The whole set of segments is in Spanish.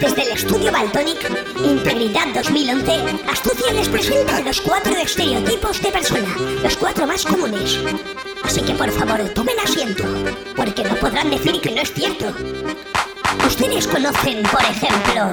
Desde el estudio Baltonic, Integridad 2011, Astucia les presenta los cuatro estereotipos de persona, los cuatro más comunes. Así que por favor, tomen asiento, porque no podrán decir que no es cierto. Ustedes conocen, por ejemplo,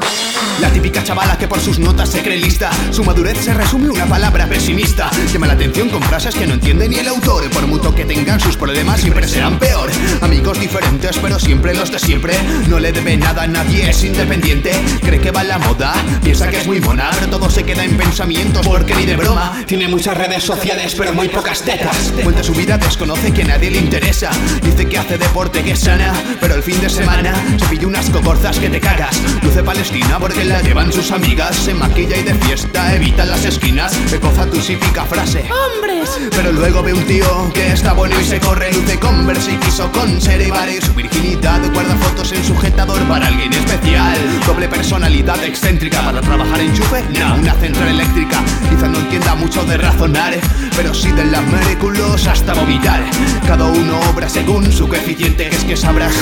La típica chavala que por sus notas se cree lista. Su madurez se resume en una palabra pesimista. Llama la atención con frases que no entiende ni el autor. Por mucho que tengan sus problemas siempre serán peor. Amigos diferentes pero siempre los de siempre. No le debe nada a nadie, es independiente. Cree que va la moda, piensa que es muy mona Pero todo se queda en pensamientos porque ni de broma. Tiene muchas redes sociales pero muy pocas tetas. Cuenta su vida, desconoce que nadie le interesa. Dice que hace deporte, que es sana Pero el fin de semana se pilla unas coborzas que te cagas Luce Palestina porque la llevan sus amigas. Se maquilla y de fiesta evita las esquinas. Recoza tu típica frase. ¡Hombres! Pero luego ve un tío que está bueno y se corre. Luce Converse y quiso conservar su virginidad Guarda fotos en sujetador para alguien especial. Doble personalidad excéntrica Para trabajar en chufe, no, una central eléctrica. Quizá no entienda mucho de razonar Pero sí de las moléculas hasta vomitar. Cada uno obra según su coeficiente Que es que sabrás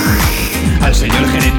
al señor gerente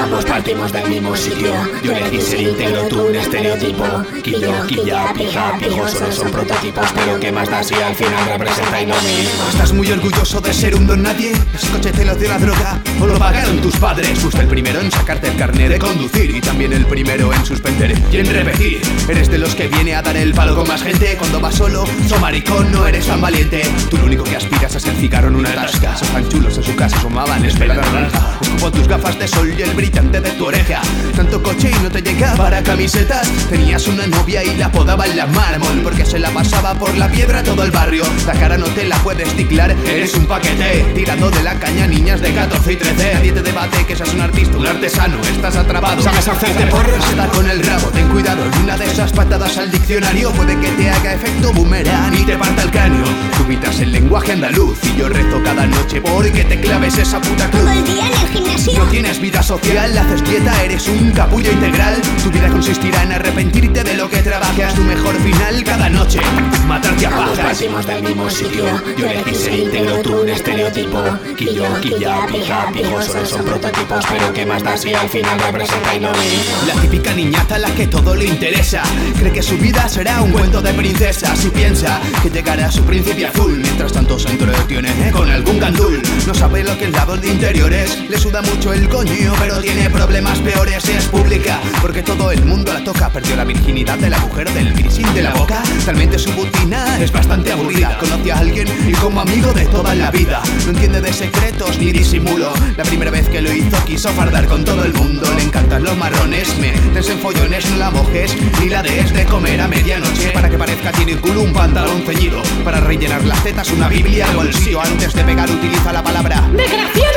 Ambos partimos del mismo sitio. Yo elegí ser íntegro, tú un estereotipo. Quillo, quilla, pija, pijo Solo son prototipos Pero que más da si al final representáis lo mismo ¿Estás muy orgulloso de ser un don nadie? ¿Ese coche te lo dio la droga? ¿O lo pagaron tus padres? Fuiste el primero en sacarte el carnet de conducir Y también el primero en suspender. Y en repetir Eres de los que viene a dar el palo con más gente. Cuando vas solo, so maricón, no eres tan valiente. Tú lo único que aspiras es cigarro en una tasca. Esos tan chulos en su casa asomaban esperando naranja Escupo tus gafas de sol y el brillante de tu oreja. Tanto coche y no te llega para camisetas. Tenías una novia y la apodaban la mármol Porque se la pasaba por la piedra todo el barrio. La cara no te la puedes ticlar, eres un paquete. Tirando de la caña niñas de 14 y 13 Nadie te debate que seas un artista, un artesano. Estás atrapado, sabes hacerte porros Está con el rabo, ten cuidado. En una de esas patadas al diccionario Puede que te haga efecto boomerang y te parta el cráneo. Dubitas el lenguaje andaluz Y yo rezo cada noche porque te claves esa puta cruz. Todo el día en el gimnasio. no tienes vida social, haces dieta, eres un capullo integral. Tu vida consistirá en arrepentirte de lo que trabajas. Tu mejor final cada noche, matarte a pajas. partimos del mismo sitio Yo elegí ser íntegro, tú un estereotipo Quillo, quilla, pija, pijo Solo son prototipos Pero que más da si al final representáis lo mismo La típica niñata a la que todo le interesa Cree que su vida será un cuento de princesas Y piensa que llegará a su príncipe azul Mientras tanto se entretiene con algún gandul No sabe lo que el lado de interiores Le suda mucho el coño pero tiene problemas peores Es pública. Porque todo el mundo la toca. Perdió la virginidad del agujero del piercing de la boca Talmente su rutina es bastante aburrida. Conoce a alguien y como amigo de toda la vida. No entiende de secretos ni disimulo. La primera vez que lo hizo quiso fardar con todo el mundo. Le encantan los marrones, me en follones No la mojes ni la des de comer a medianoche. Para que parezca tiene culo un pantalón ceñido. Para rellenar las tetas una biblia al bolsillo. Antes de pegar utiliza la palabra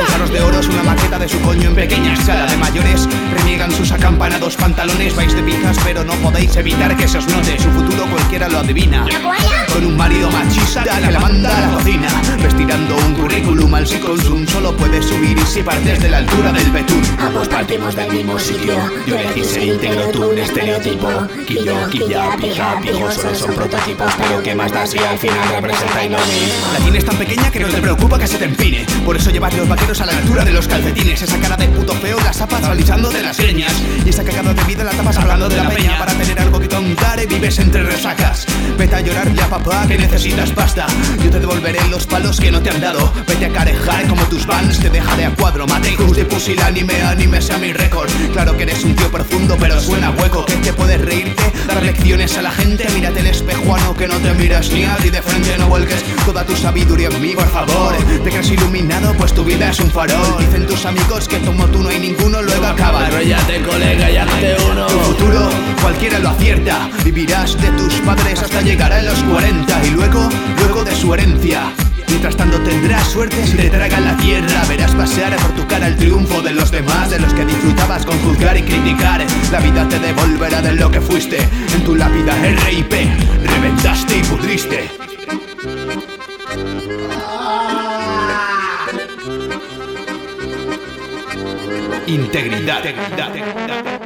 sus aros de oro es una maqueta de su coño en pequeña escala. De mayores Reniegan sus acampanados pantalones. Vais de pijas pero no podéis evitar que se os note. Su futuro cualquiera lo adivina Con un marido machista que la manda a la cocina. Vestirando un currículum al consum Solo puedes subir y si partes de la altura del betún. Ambos partimos del mismo sitio. Yo elegí ser íntegro, tú un estereotipo. Quillo, quilla, pija, pijo Solo son prototipos. Pero que más da si al final representáis lo mismo La tienes tan pequeña que no te preocupa que se te empine. Por eso llevas los vaqueros a la altura de los calcetines. Esa cara de puto feo las zapas realizando de las greñas Y esa cagada de vida la tapas hablando de la peña Para entre resacas Vete a llorarle a papá que necesitas pasta. Yo te devolveré los palos que no te han dado. Vete a carejar como tus vans te deja de a cuadro Mate. Cruz de pusilánime, anime sea mi récord. Claro que eres un tío profundo pero suena hueco. Que te puedes reírte, dar lecciones a la gente. Mírate el espejuano que no te miras ni a ti. De frente No vuelques toda tu sabiduría en mí, por favor. Te crees iluminado, pues tu vida es un farol. Dicen tus amigos que como tú no hay ninguno Luego acaba Arrollate colega y hazte uno. Tu futuro cualquiera lo acierta. Vivirás de tus padres hasta llegar a los 40 Y luego, luego de su herencia Mientras tanto tendrás suerte si te tragan la tierra Verás pasear por tu cara el triunfo de los demás De los que disfrutabas con juzgar y criticar La vida te devolverá de lo que fuiste En tu lápida RIP Reventaste y pudriste Integridad. Integridad.